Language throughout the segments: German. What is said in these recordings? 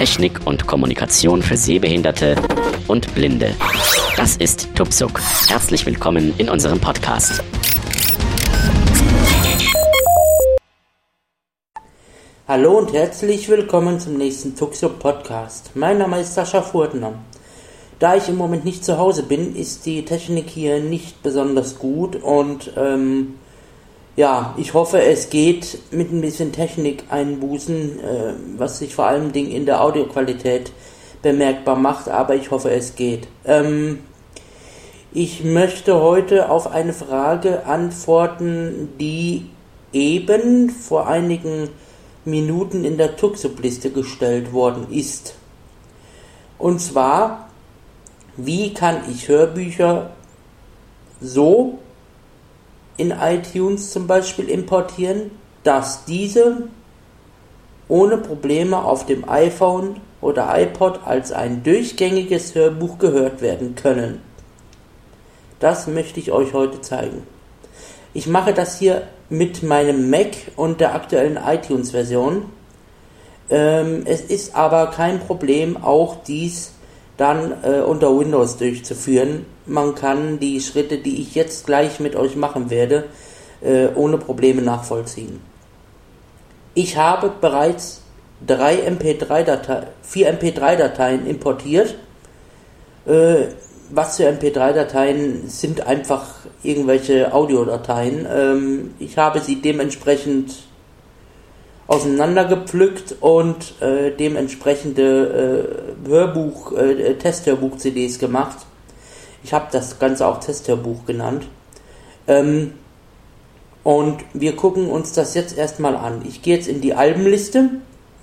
Technik und Kommunikation für Sehbehinderte und Blinde. Das ist Tupsuk. Herzlich willkommen in unserem Podcast. Hallo und herzlich willkommen zum nächsten Tuxo Podcast. Mein Name ist Sascha Furtner. Da ich im Moment nicht zu Hause bin, ist die Technik hier nicht besonders gut und ähm, ja, ich hoffe, es geht mit ein bisschen Technik einbußen, äh, was sich vor allem Dingen in der Audioqualität bemerkbar macht, aber ich hoffe, es geht. Ähm, ich möchte heute auf eine Frage antworten, die eben vor einigen Minuten in der Tuxup-Liste gestellt worden ist. Und zwar, wie kann ich Hörbücher so in iTunes zum Beispiel importieren, dass diese ohne Probleme auf dem iPhone oder iPod als ein durchgängiges Hörbuch gehört werden können. Das möchte ich euch heute zeigen. Ich mache das hier mit meinem Mac und der aktuellen iTunes-Version. Ähm, es ist aber kein Problem, auch dies dann äh, unter Windows durchzuführen. Man kann die Schritte, die ich jetzt gleich mit euch machen werde, äh, ohne Probleme nachvollziehen. Ich habe bereits drei MP3 vier MP3-Dateien importiert. Äh, was für MP3-Dateien sind einfach irgendwelche Audiodateien. Ähm, ich habe sie dementsprechend auseinandergepflückt und äh, dementsprechende äh, Hörbuch, äh, Testhörbuch-CDs gemacht. Ich habe das Ganze auch Testhörbuch genannt. Ähm, und wir gucken uns das jetzt erstmal an. Ich gehe jetzt in die Albenliste,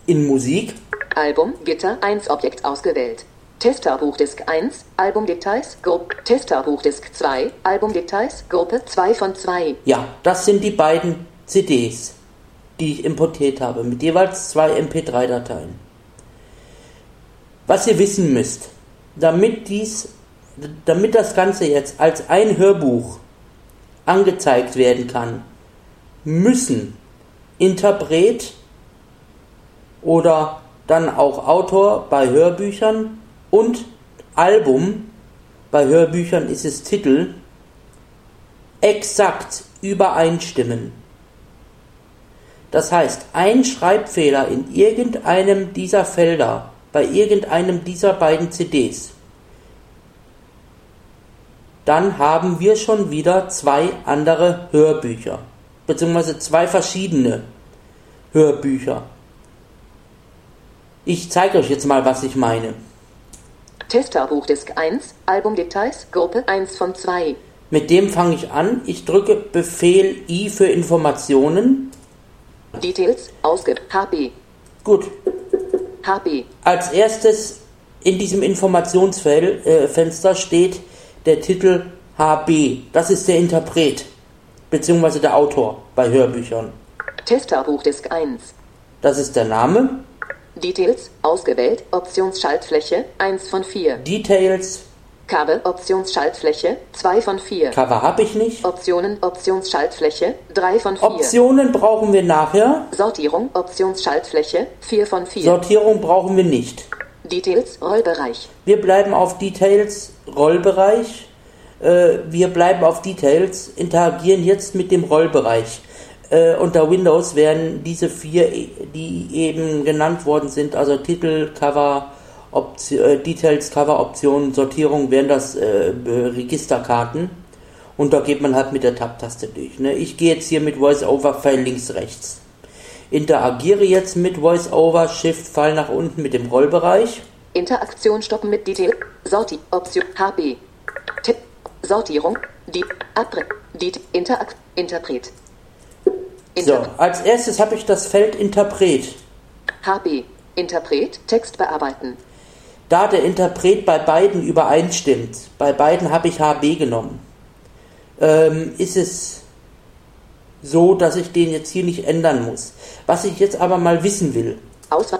in Musik. Album, Gitter 1 Objekt ausgewählt. Testerbuchdisk 1, Albumdetails, Gruppe, Testerbuchdisk 2, Albumdetails, Gruppe 2 von 2. Ja, das sind die beiden CDs, die ich importiert habe, mit jeweils zwei MP3-Dateien. Was ihr wissen müsst, damit dies, damit das Ganze jetzt als ein Hörbuch angezeigt werden kann, müssen Interpret oder dann auch Autor bei Hörbüchern und Album, bei Hörbüchern ist es Titel, exakt übereinstimmen. Das heißt, ein Schreibfehler in irgendeinem dieser Felder, bei irgendeinem dieser beiden CDs, dann haben wir schon wieder zwei andere Hörbücher, beziehungsweise zwei verschiedene Hörbücher. Ich zeige euch jetzt mal, was ich meine. Testerbuchdisk 1, Albumdetails, Gruppe 1 von 2. Mit dem fange ich an. Ich drücke Befehl I für Informationen. Details, ausgibt, HP. Gut. HP. Als erstes in diesem Informationsfenster äh, steht der Titel HB. Das ist der Interpret, beziehungsweise der Autor bei Hörbüchern. Testerbuchdisk 1. Das ist der Name. Details, ausgewählt, Optionsschaltfläche, 1 von 4. Details. Cover, Optionsschaltfläche, 2 von 4. Cover habe ich nicht. Optionen, Optionsschaltfläche, 3 von 4. Optionen brauchen wir nachher. Sortierung, Optionsschaltfläche, 4 von 4. Sortierung brauchen wir nicht. Details, Rollbereich. Wir bleiben auf Details, Rollbereich. Äh, wir bleiben auf Details, interagieren jetzt mit dem Rollbereich. Äh, unter Windows werden diese vier, die eben genannt worden sind, also Titel, Cover, Option, äh, Details, Cover, Optionen, Sortierung, wären das äh, Registerkarten. Und da geht man halt mit der Tab-Taste durch. Ne? Ich gehe jetzt hier mit VoiceOver-Pfeil links, rechts. Interagiere jetzt mit VoiceOver, Shift-Pfeil nach unten mit dem Rollbereich. Interaktion stoppen mit Detail. Sorti, Option, HB. Tipp, Sortierung, die, Abre, die, Interakt, Interpret. So, als erstes habe ich das Feld Interpret. HB. Interpret. Text bearbeiten. Da der Interpret bei beiden übereinstimmt, bei beiden habe ich HB genommen, ähm, ist es so, dass ich den jetzt hier nicht ändern muss. Was ich jetzt aber mal wissen will. Auswahl.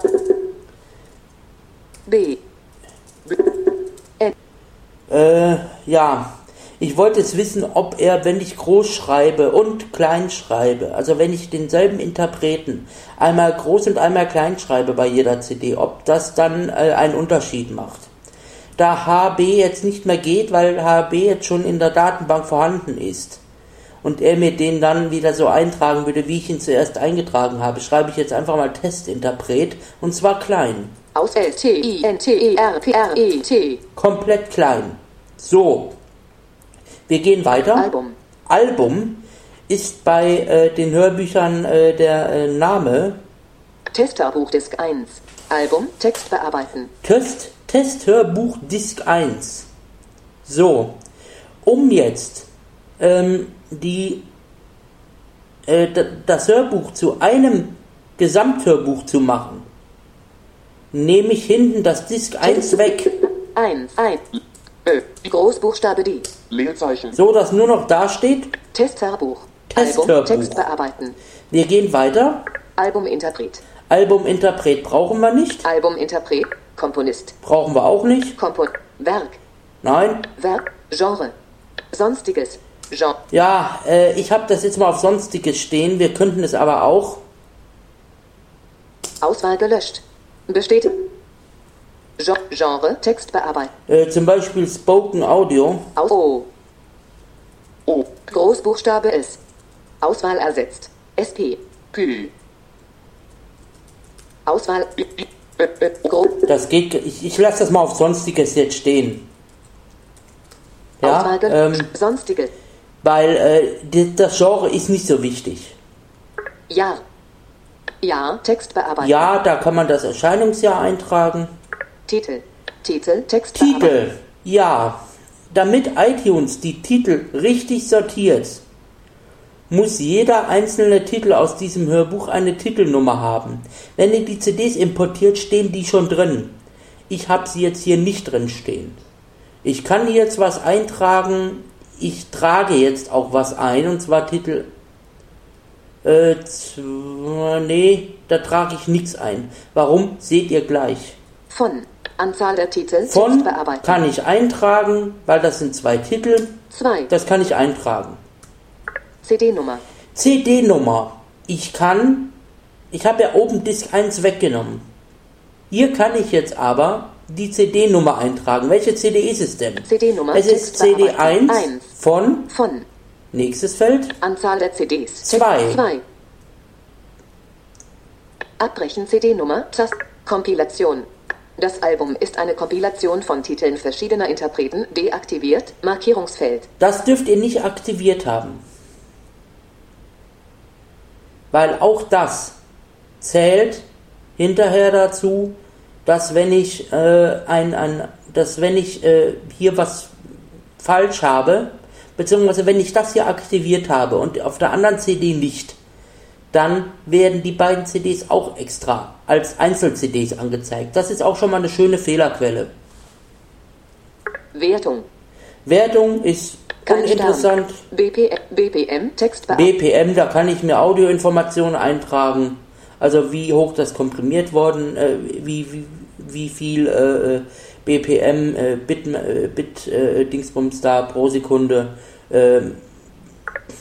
B. B. N. Äh, ja. Ich wollte es wissen, ob er, wenn ich groß schreibe und klein schreibe, also wenn ich denselben Interpreten einmal groß und einmal klein schreibe bei jeder CD, ob das dann äh, einen Unterschied macht. Da HB jetzt nicht mehr geht, weil HB jetzt schon in der Datenbank vorhanden ist und er mir den dann wieder so eintragen würde, wie ich ihn zuerst eingetragen habe, schreibe ich jetzt einfach mal Testinterpret und zwar klein. Aus L T I N T E R P R E T. Komplett klein. So. Wir gehen weiter. Album. Album ist bei äh, den Hörbüchern äh, der äh, Name Testhörbuch Disk 1. Album. Text bearbeiten. Test, Testhörbuch Disk 1. So. Um jetzt ähm, die, äh, das Hörbuch zu einem Gesamthörbuch zu machen, nehme ich hinten das Disk 1 weg, 1. 1. Ö. Großbuchstabe D. Leerzeichen. so dass nur noch da steht, Testhörbuch. Testhörbuch. Album. Text bearbeiten. wir gehen weiter. Albuminterpret. Albuminterpret brauchen wir nicht, Albuminterpret. Komponist. brauchen wir auch nicht. Kompon. Werk. Nein. Werk. Genre. Sonstiges. Genre. Ja, äh, ich habe das jetzt mal auf Sonstiges stehen. Wir könnten es aber auch. Auswahl gelöscht. Besteht. Gen- Genre. Text bearbeiten. Äh, zum Beispiel Spoken Audio. Aus. O. O. Großbuchstabe S. Auswahl ersetzt. SP. P. Auswahl. Das geht. Ich, ich lasse das mal auf Sonstiges jetzt stehen. Ja, Auswahl ähm, Sonstige. weil äh, das Genre ist nicht so wichtig. Ja. Ja. Text bearbeiten. Ja, da kann man das Erscheinungsjahr eintragen. Titel. Titel. Text. Titel. Ja. Damit iTunes die Titel richtig sortiert, muss jeder einzelne Titel aus diesem Hörbuch eine Titelnummer haben. Wenn ihr die CDs importiert, stehen die schon drin. Ich habe sie jetzt hier nicht drin stehen. Ich kann jetzt was eintragen. Ich trage jetzt auch was ein, und zwar Titel. Äh, nee, da trage ich nichts ein. Warum? Seht ihr gleich. Von. Anzahl der Titel. Von kann ich eintragen, weil das sind zwei Titel. 2. Das kann ich eintragen. CD-Nummer. CD-Nummer. Ich kann, ich habe ja oben Disk 1 weggenommen. Hier kann ich jetzt aber die CD-Nummer eintragen. Welche CD ist es denn? CD-Nummer. Es ist Text CD bearbeiten. 1 Eins. von, Von. nächstes Feld, Anzahl der CDs. Zwei. 2. Abbrechen CD-Nummer. Tast. Kompilation. Das Album ist eine Kompilation von Titeln verschiedener Interpreten. Deaktiviert. Markierungsfeld. Das dürft ihr nicht aktiviert haben. Weil auch das zählt hinterher dazu, dass wenn ich äh, ein, ein dass wenn ich äh, hier was falsch habe, beziehungsweise wenn ich das hier aktiviert habe und auf der anderen CD nicht, dann werden die beiden CDs auch extra als Einzel-CDs angezeigt. Das ist auch schon mal eine schöne Fehlerquelle. Wertung. Wertung ist Kein uninteressant. BP, BPM. Text. BPM, da kann ich mir Audioinformationen eintragen. Also wie hoch das komprimiert worden, äh, wie, wie, wie viel äh, äh, BPM, äh, Bit, äh, Bit äh, Dingsbums da pro Sekunde.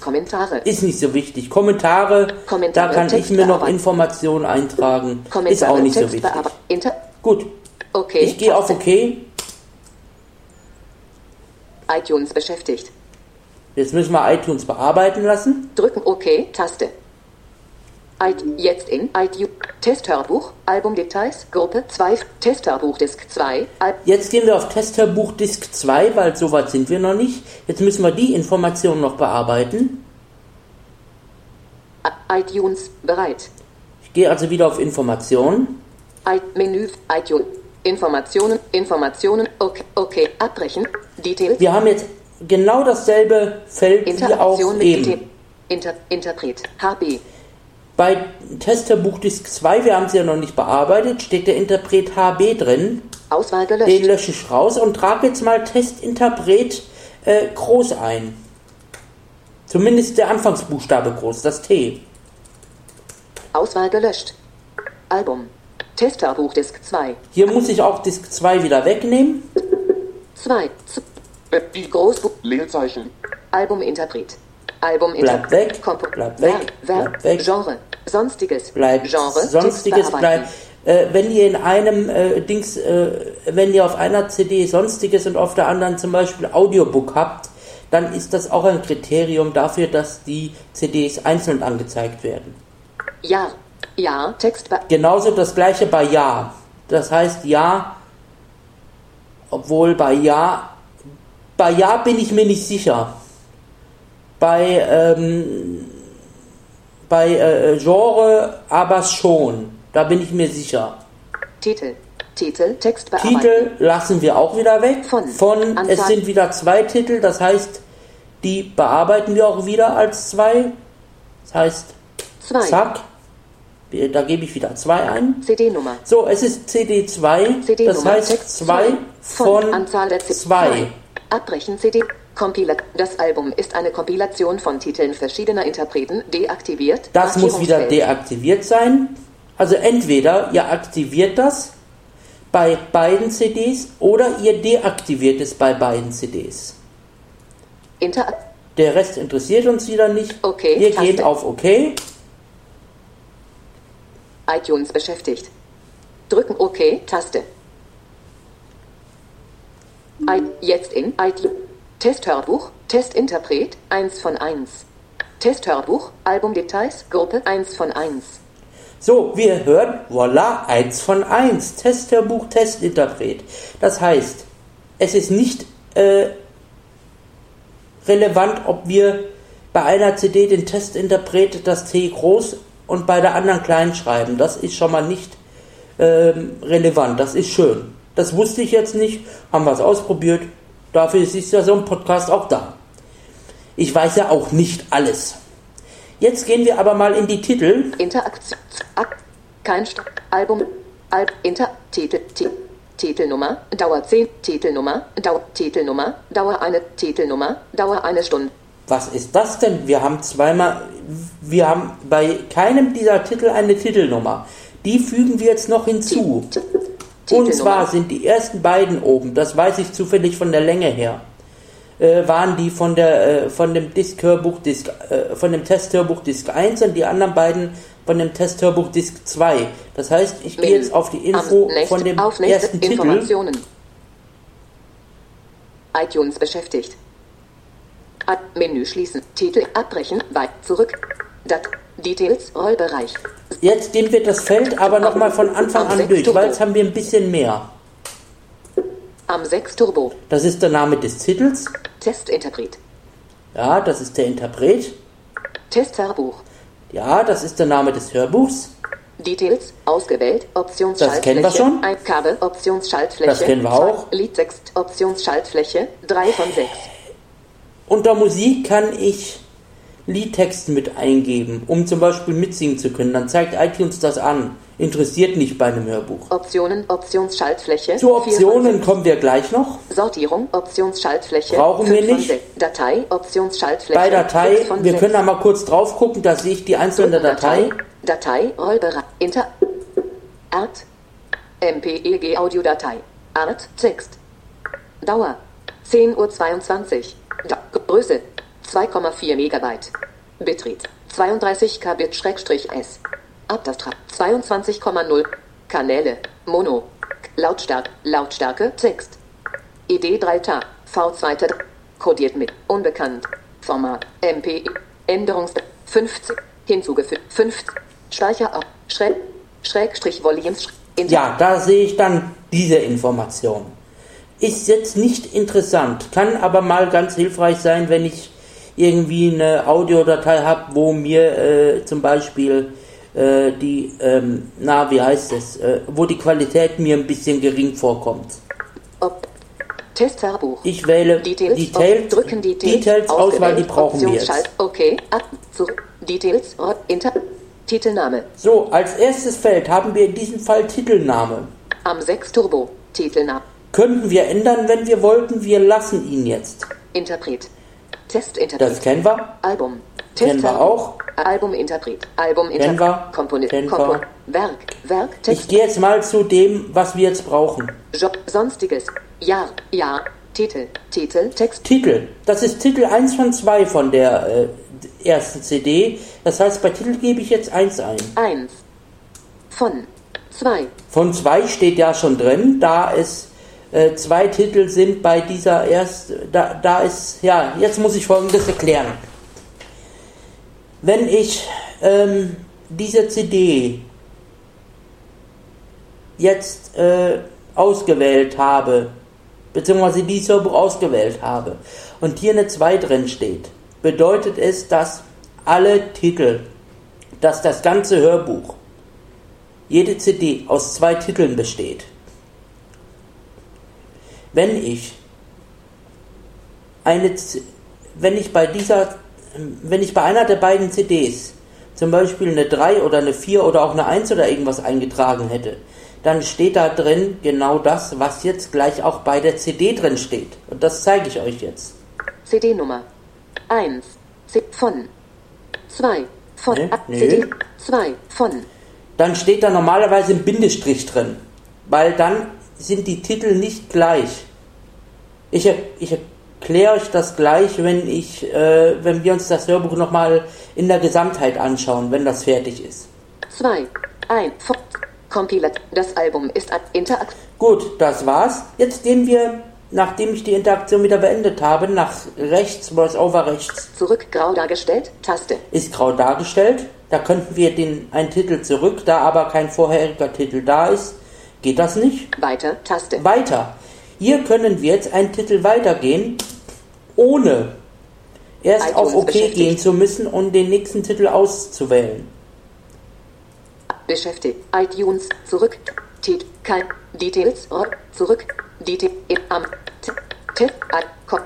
Kommentare. ist nicht so wichtig. Kommentare, Kommentare, da kann ich mir noch. Informationen eintragen. Kommentare. Ist auch nicht so Text wichtig. bearbeiten. Inter. Gut, Okay. ich gehe auf. OK. iTunes beschäftigt. Jetzt müssen wir iTunes bearbeiten lassen. Drücken OK. Taste. Jetzt in iTunes. Testhörbuch. Albumdetails. Gruppe 2. Testhörbuch Disk 2. Al Jetzt gehen wir auf Testhörbuch Disk 2, weil so weit sind wir noch nicht. Jetzt müssen wir die Informationen noch bearbeiten. ITunes. Bereit. Ich gehe also wieder auf Informationen. I Menü. iTunes. Informationen. Informationen. Okay. Okay. Abbrechen. Details. Wir haben jetzt genau dasselbe Feld wie auch eben. Inter Interpret. HB. Bei Testhörbuch Disk 2, wir haben es ja noch nicht bearbeitet, steht der Interpret HB drin. Auswahl Den gelöscht. lösche ich raus und trage jetzt mal Testinterpret äh, groß ein. Zumindest der Anfangsbuchstabe groß, das T. Auswahl gelöscht. Album. Testhörbuch Disk 2. Hier muss ich auch Disk 2 wieder wegnehmen. 2. Äh, Die Großbuch. Leerzeichen. Albuminterpret. Album Bleibt weg, Kompo bleibt weg, Werk, weg. Genre. Sonstiges. bleibt Genre. sonstiges bleibt. Äh, wenn ihr in einem äh, Dings, äh, wenn ihr auf einer CD sonstiges und auf der anderen zum Beispiel Audiobook habt, dann ist das auch ein Kriterium dafür, dass die CDs einzeln angezeigt werden. Ja. Ja. Text. be- Genauso das gleiche bei Ja. Das heißt Ja, obwohl bei Ja, bei Ja bin ich mir nicht sicher. Bei, ähm, bei äh, Genre aber schon. Da bin ich mir sicher. Titel. Titel. Text bearbeiten. Titel lassen wir auch wieder weg. Von. Von es sind wieder zwei Titel, das heißt, die bearbeiten wir auch wieder als zwei. Das heißt, Zwei. zack, da gebe ich wieder zwei ein. CD-Nummer. So, es ist CD2, CD-Nummer. das heißt Text 2 von Anzahl der CD 2. Abbrechen CD. Compila das Album ist eine Kompilation von Titeln verschiedener Interpreten deaktiviert. Das muss wieder deaktiviert sein. Also entweder ihr aktiviert das bei beiden CDs oder ihr deaktiviert es bei beiden CDs. Inter Der Rest interessiert uns wieder nicht. Okay, Wir Taste. gehen auf OK. iTunes beschäftigt. Drücken OK Taste. I jetzt in iTunes. Testhörbuch, Testinterpret 1 von 1. Testhörbuch, Albumdetails, Gruppe 1 von 1. So, wir hören, voilà, 1 von 1. Testhörbuch, Testinterpret. Das heißt, es ist nicht äh, relevant, ob wir bei einer CD den Testinterpret das T groß und bei der anderen klein schreiben. Das ist schon mal nicht ähm, relevant. Das ist schön. Das wusste ich jetzt nicht. Haben wir es ausprobiert. Dafür ist ja so ein Podcast auch da. Ich weiß ja auch nicht alles. Jetzt gehen wir aber mal in die Titel. Interaktion. Ak kein St Album. Alb Inter Titel Ti Titelnummer. Dauer 10. Titelnummer. Dauer Titelnummer. Dauer eine Titelnummer. Dauer eine Stunde. Was ist das denn? Wir haben zweimal, wir haben bei keinem dieser Titel eine Titelnummer. Die fügen wir jetzt noch hinzu. Und zwar sind die ersten beiden oben, das weiß ich zufällig von der Länge her, äh, waren die von der äh, von dem Disk-Hörbuch Disk, äh, von dem Testhörbuch Disk 1 und die anderen beiden von dem Testhörbuch Disk 2. Das heißt, ich gehe jetzt auf die Info von dem ersten Titel. Informationen. iTunes beschäftigt. Menü schließen. Titel abbrechen. Weit zurück. Dat Details Rollbereich. Jetzt gehen wir das Feld aber nochmal von Anfang an durch, weil jetzt haben wir ein bisschen mehr. Am 6 Turbo. Das ist der Name des Titels. Testinterpret. Ja, das ist der Interpret. Testhörbuch. Ja, das ist der Name des Hörbuchs. Details ausgewählt. Optionsschaltfläche. Das kennen wir schon. Ein Kabel. Optionsschaltfläche. Das kennen wir auch. Liedtext. Optionsschaltfläche. 3 von 6. Unter Musik kann ich Liedtexten mit eingeben, um zum Beispiel mitsingen zu können. Dann zeigt iTunes das an. Interessiert nicht bei einem Hörbuch. Optionen. Optionsschaltfläche. Zu Optionen kommen wir gleich noch. Sortierung, Optionsschaltfläche. Brauchen wir nicht. Datei, Optionsschaltfläche. Bei Datei, wir sechs. können da mal kurz drauf gucken, da sehe ich die einzelne Datei. Datei, Rollbereich, Inter, Art, MPEG Audiodatei, Art, Text, Dauer, 10.22 Uhr, da Größe, 2,4 Megabyte, Bitrate, 32 Kbit-S, Abtastrag, 22,0, Kanäle, Mono, Lautstärke, Lautstärke, Text, ID 3 Ta, V2 kodiert mit, unbekannt, Format, MP, Änderungs, 50, hinzugefügt, 50, Speicher auf, Schräg, Schrägstrich Volumes, Ja, da sehe ich dann diese Information. Ist jetzt nicht interessant, kann aber mal ganz hilfreich sein, wenn ich irgendwie eine Audiodatei habe, wo mir äh, zum Beispiel äh, die, ähm, na, wie heißt es, äh, wo die Qualität mir ein bisschen gering vorkommt. Ob, Testhörbuch. Ich wähle Details, Details, auf, drücken Details, Details Auswahl, die brauchen wir jetzt. Optionsschalt, okay, ab, zurück, Details, Ort, Inter, Titelname, So, als erstes Feld haben wir in diesem Fall Titelname. am 6 Turbo, Titelname, Könnten wir ändern, wenn wir wollten, wir lassen ihn jetzt. Interpret, Testinterpret, Das kennen wir. Album, Kennen wir auch. Albuminterpret, Albuminterpret, Kennen. Komponist, Kennen Kompon. Werk, Werk, Ich Text, gehe jetzt mal zu dem, was wir jetzt brauchen. Job, Sonstiges, Jahr, Jahr, Titel. Titel. Text. Titel. Das ist Titel 1 von 2 von der äh, ersten CD. Das heißt, bei Titel gebe ich jetzt 1 ein. 1. Von. 2. Von 2 steht ja schon drin, da es äh, zwei Titel sind bei dieser erst, da, da ist, ja, jetzt muss ich folgendes erklären. Wenn ich ähm, diese CD jetzt äh, ausgewählt habe, beziehungsweise dieses Hörbuch ausgewählt habe und hier eine 2 drin steht, bedeutet es, dass alle Titel, dass das ganze Hörbuch, jede CD aus zwei Titeln besteht. Wenn ich eine, wenn ich bei dieser, wenn ich bei einer der beiden CDs zum Beispiel eine 3 oder eine 4 oder auch eine 1 oder irgendwas eingetragen hätte, dann steht da drin genau das, was jetzt gleich auch bei der CD drin steht. Und das zeige ich euch jetzt. CD-Nummer. 1. C von. 2. Von. Nee, nee. CD. 2. Von. Dann steht da normalerweise ein Bindestrich drin, weil dann sind die Titel nicht gleich. Ich, ich erkläre euch das gleich, wenn, ich, äh, wenn wir uns das Hörbuch nochmal in der Gesamtheit anschauen, wenn das fertig ist. 2. 1. Von. Compilat. Das Album ist ein Interakt. Gut, das war's. Jetzt gehen wir, nachdem ich die Interaktion wieder beendet habe, nach rechts, Voice-Over rechts Zurück grau dargestellt. Taste. ist grau dargestellt. Da könnten wir den einen Titel zurück, da aber kein vorheriger Titel da ist, geht das nicht. Weiter. Taste. Weiter. Hier können wir jetzt einen Titel weitergehen, ohne erst iTunes auf OK gehen zu müssen und den nächsten Titel auszuwählen. Beschäftigt. iTunes. Zurück. Tit. Kein. Details. Zurück. Detail. Am. T. T. A. Ko.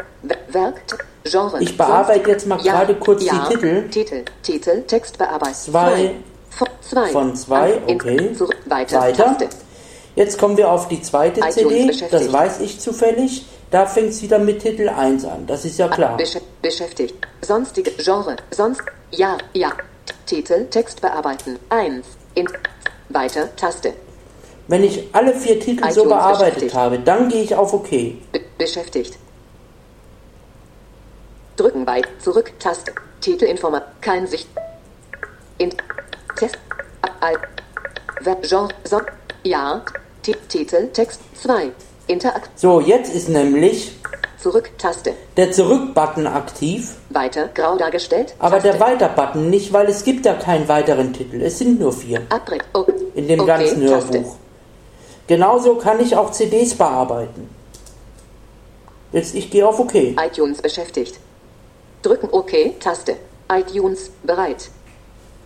Werk. Genre. Ich bearbeite jetzt mal gerade kurz die ja, Titel. Titel. Titel. Text bearbeiten. Zwei. Von zwei. Von zwei, okay. Weiter. Weiter. Taste. Jetzt kommen wir auf die zweite CD, das weiß ich zufällig. Da fängt es wieder mit Titel 1 an, das ist ja klar. Besch beschäftigt. Sonstige Genre. Sonst. Ja. Ja. Titel. Text bearbeiten. 1. In. Weiter. Taste. Wenn ich alle vier Titel so bearbeitet habe, dann gehe ich auf OK. Be beschäftigt. Drücken bei zurück Taste. Titelinformat. Kein Sicht. In Test. Al. Web Genre. So. Ja. T Titel. Text 2. Interakt. So, jetzt ist nämlich Zurück Taste. der Zurück-Button aktiv, Weiter. Grau dargestellt. aber Taste. der Weiter-Button nicht, weil es gibt ja keinen weiteren Titel. Es sind nur vier Abbrechen. Oh. in dem okay, ganzen Taste. Hörbuch. Genauso kann ich auch CDs bearbeiten. Jetzt, ich gehe auf OK. iTunes beschäftigt. Drücken OK. Taste. iTunes bereit.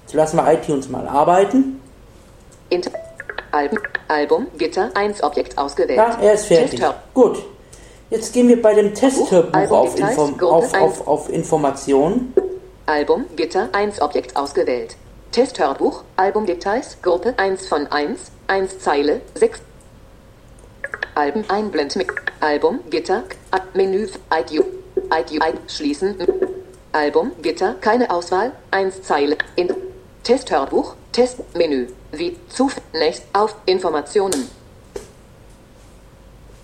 Jetzt lassen wir iTunes mal arbeiten. Inter Album, Album, Gitter, 1 Objekt ausgewählt. Ja, er ist fertig. Gut. Jetzt gehen wir bei dem Testhörbuch Album auf, Details, Inform auf, auf, auf Informationen. Album, Gitter, 1 Objekt ausgewählt. Testhörbuch, Albumdetails, Gruppe 1 von 1, 1 Zeile, 6. Album einblend mit Album, Gitter, Menü, iTunes, iTunes, schließen. Album, Gitter, keine Auswahl, 1 Zeile, in Testhörbuch, Testmenü, wie zunächst auf Informationen.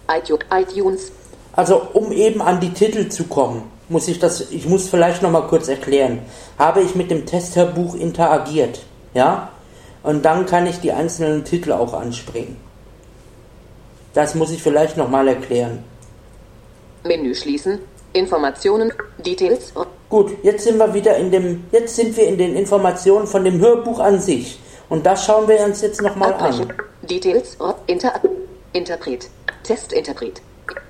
iTunes, Also um eben an die Titel zu kommen, muss ich das, ich muss vielleicht noch mal kurz erklären. Habe ich mit dem Testhörbuch interagiert, ja? Und dann kann ich die einzelnen Titel auch anspringen. Das muss ich vielleicht noch mal erklären. Menü schließen, Informationen, Details, Gut, jetzt sind wir wieder in dem, jetzt sind wir in den Informationen von dem Hörbuch an sich. Und das schauen wir uns jetzt noch mal Abbrechen. an. Details. Inter Interpret. Testinterpret.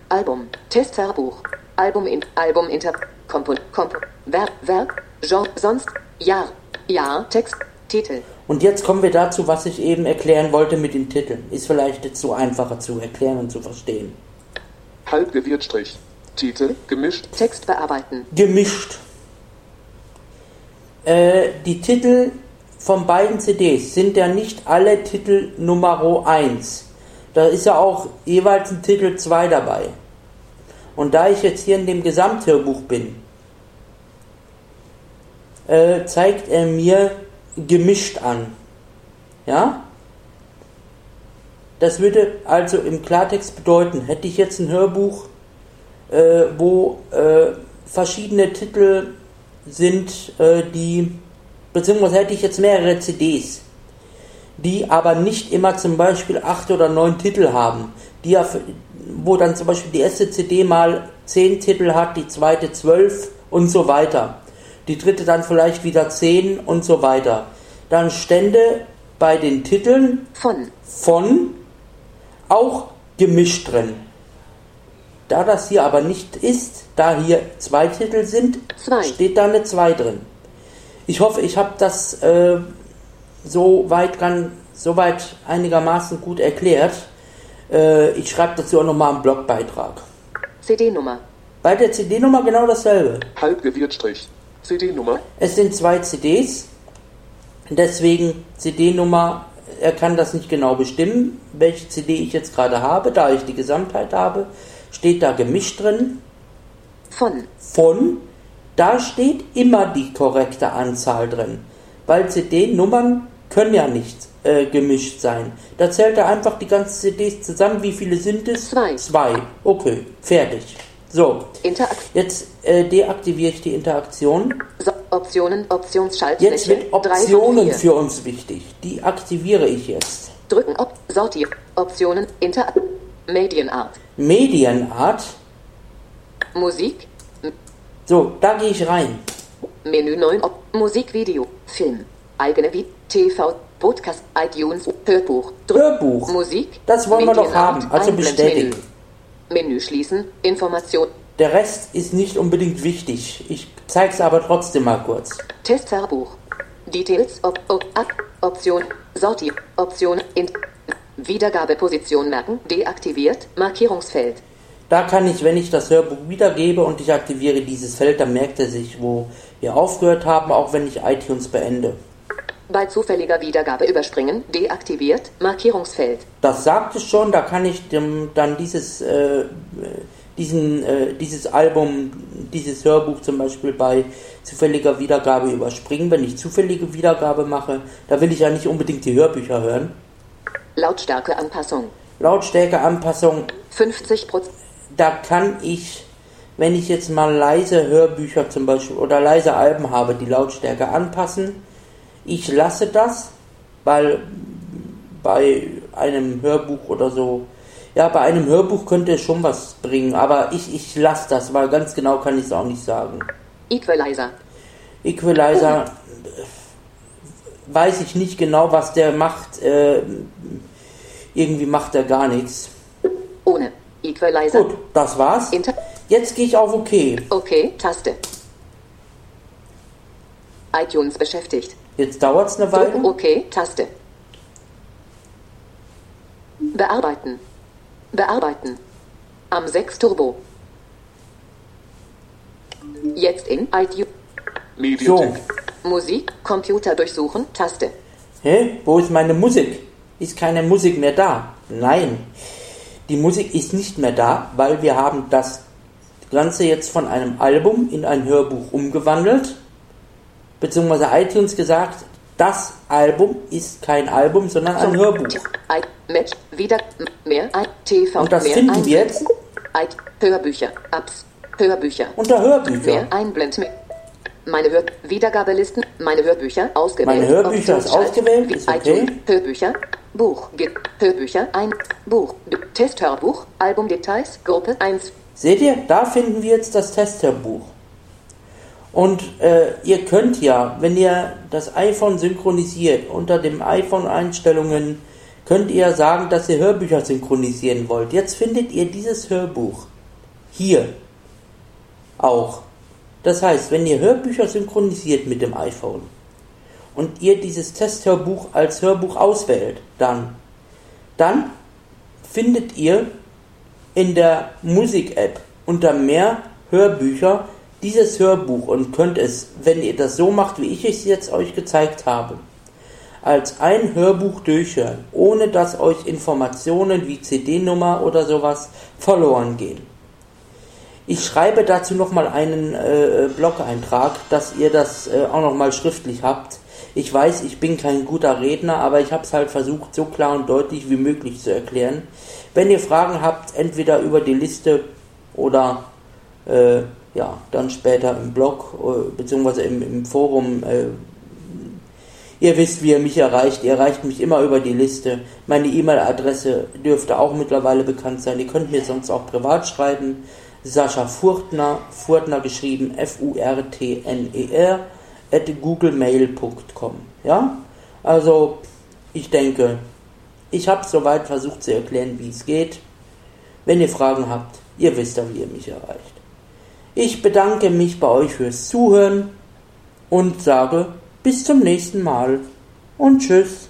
Album. Testhörbuch. Album in Album Inter Kompon Komp Werk Werk Genre sonst Jahr Jahr Text Titel Und jetzt kommen wir dazu, was ich eben erklären wollte mit den Titeln. Ist vielleicht jetzt so einfacher zu erklären und zu verstehen. Halbgewirtstrich. Titel gemischt. Text bearbeiten. Gemischt. Äh, die Titel von beiden CDs sind ja nicht alle Titel Nummer 1. Da ist ja auch jeweils ein Titel 2 dabei. Und da ich jetzt hier in dem Gesamthörbuch bin, äh, zeigt er mir gemischt an. Ja? Das würde also im Klartext bedeuten, hätte ich jetzt ein Hörbuch äh, wo äh, verschiedene Titel sind, äh, die, beziehungsweise hätte ich jetzt mehrere CDs, die aber nicht immer zum Beispiel acht oder neun Titel haben, die ja, wo dann zum Beispiel die erste CD mal zehn Titel hat, die zweite zwölf und so weiter. Die dritte dann vielleicht wieder zehn und so weiter. Dann stände bei den Titeln Von. von auch gemischt drin. Da das hier aber nicht ist, da hier zwei Titel sind, Zwei. steht da eine 2 drin. Ich hoffe, ich habe das äh, so weit gan- so weit einigermaßen gut erklärt. Äh, ich schreibe dazu auch nochmal einen Blogbeitrag. CD-Nummer. Bei der CD-Nummer genau dasselbe. Halbgewirtstrich. CD-Nummer. Es sind zwei CDs, deswegen CD-Nummer, er kann das nicht genau bestimmen, welche CD ich jetzt gerade habe, da ich die Gesamtheit habe, steht da gemischt drin. Von. Von, da steht immer die korrekte Anzahl drin, weil CD-Nummern können ja nicht äh, gemischt sein. Da zählt er einfach die ganzen CDs zusammen, wie viele sind es? Zwei. Zwei, okay, fertig. So, Interakt. jetzt äh, deaktiviere ich die Interaktion. So Optionen. Optionsschaltfläche. Jetzt wird Optionen für uns wichtig. Die aktiviere ich jetzt. Drücken. Op Sortier. Optionen. Interakt. Medienart. Medienart. Musik. So, da gehe ich rein. Menü 9. Op Musikvideo. Film. Eigene Video. TV. Podcast. iTunes. Hörbuch. Drück. Hörbuch. Musik. Das wollen wir doch haben. Also bestätigen. Menü schließen. Information. Der Rest ist nicht unbedingt wichtig. Ich zeige es aber trotzdem mal kurz. Testverbuch. Details. Op op ab Option. Sortier. Option. In Wiedergabeposition merken. Deaktiviert. Markierungsfeld. Da kann ich, wenn ich das Hörbuch wiedergebe und ich aktiviere dieses Feld, dann merkt er sich, wo wir aufgehört haben, auch wenn ich iTunes beende. Bei zufälliger Wiedergabe überspringen. Deaktiviert. Markierungsfeld. Das sagt es schon, da kann ich dem, dann dieses, äh, diesen, äh, dieses Album, dieses Hörbuch zum Beispiel bei zufälliger Wiedergabe überspringen. Wenn ich zufällige Wiedergabe mache, da will ich ja nicht unbedingt die Hörbücher hören. Lautstärkeanpassung. Lautstärkeanpassung, 50 da kann ich, wenn ich jetzt mal leise Hörbücher zum Beispiel oder leise Alben habe, die Lautstärke anpassen. Ich lasse das, weil bei einem Hörbuch oder so, ja, bei einem Hörbuch könnte es schon was bringen, aber ich, ich lasse das, weil ganz genau kann ich es auch nicht sagen. Equalizer. Equalizer, weiß ich nicht genau, was der macht. Äh, irgendwie macht er gar nichts. Ohne. Equalizer. Gut, das war's. Inter Jetzt gehe ich auf OK. okay. Taste. iTunes beschäftigt. Jetzt dauert es eine Drücken Weile. OK. Taste. Bearbeiten. Bearbeiten. Am 6 Turbo. Jetzt in iTunes. So, Mediathek. Musik. Computer durchsuchen. Taste. hä? Wo ist meine Musik? Ist keine Musik mehr da? Nein. Die Musik ist nicht mehr da, weil wir haben das Ganze jetzt von einem Album in ein Hörbuch umgewandelt. Beziehungsweise iTunes gesagt, das Album ist kein Album, sondern ein Hörbuch. Und das finden wir jetzt Hörbücher. Apps. Hörbücher. unter Hörbücher. Mehr Einblend. Meine Hör Wiedergabelisten. Meine Hörbücher ausgewählt. Meine Hörbücher ist ausgewählt, ist okay. Hörbücher. Buch. Hörbücher. Ein. Buch. Testhörbuch. Albumdetails. Gruppe 1. Seht ihr, da finden wir jetzt das Testhörbuch. Und äh, ihr könnt ja, wenn ihr das iPhone synchronisiert, unter dem iPhone-Einstellungen, könnt ihr sagen, dass ihr Hörbücher synchronisieren wollt. Jetzt findet ihr dieses Hörbuch hier auch. Das heißt, wenn ihr Hörbücher synchronisiert mit dem iPhone und ihr dieses Testhörbuch als Hörbuch auswählt, dann, dann findet ihr in der Musik-App unter mehr Hörbücher dieses Hörbuch und könnt es, wenn ihr das so macht, wie ich es jetzt euch gezeigt habe, als ein Hörbuch durchhören, ohne dass euch Informationen wie CD-Nummer oder sowas verloren gehen. Ich schreibe dazu nochmal einen äh, Blog-Eintrag, dass ihr das äh, auch nochmal schriftlich habt. Ich weiß, ich bin kein guter Redner, aber ich habe es halt versucht, so klar und deutlich wie möglich zu erklären. Wenn ihr Fragen habt, entweder über die Liste oder äh, ja, dann später im Blog äh, beziehungsweise im, im Forum. Äh, ihr wisst, wie ihr mich erreicht. Ihr erreicht mich immer über die Liste. Meine E-Mail-Adresse dürfte auch mittlerweile bekannt sein. Ihr könnt mir sonst auch privat schreiben. Sascha Furtner, Furtner geschrieben F-U-R-T-N-E-R, at googlemail.com. Ja? Also, ich denke, ich habe soweit versucht zu erklären, wie es geht. Wenn ihr Fragen habt, ihr wisst ja, wie ihr mich erreicht. Ich bedanke mich bei euch fürs Zuhören und sage bis zum nächsten Mal und tschüss.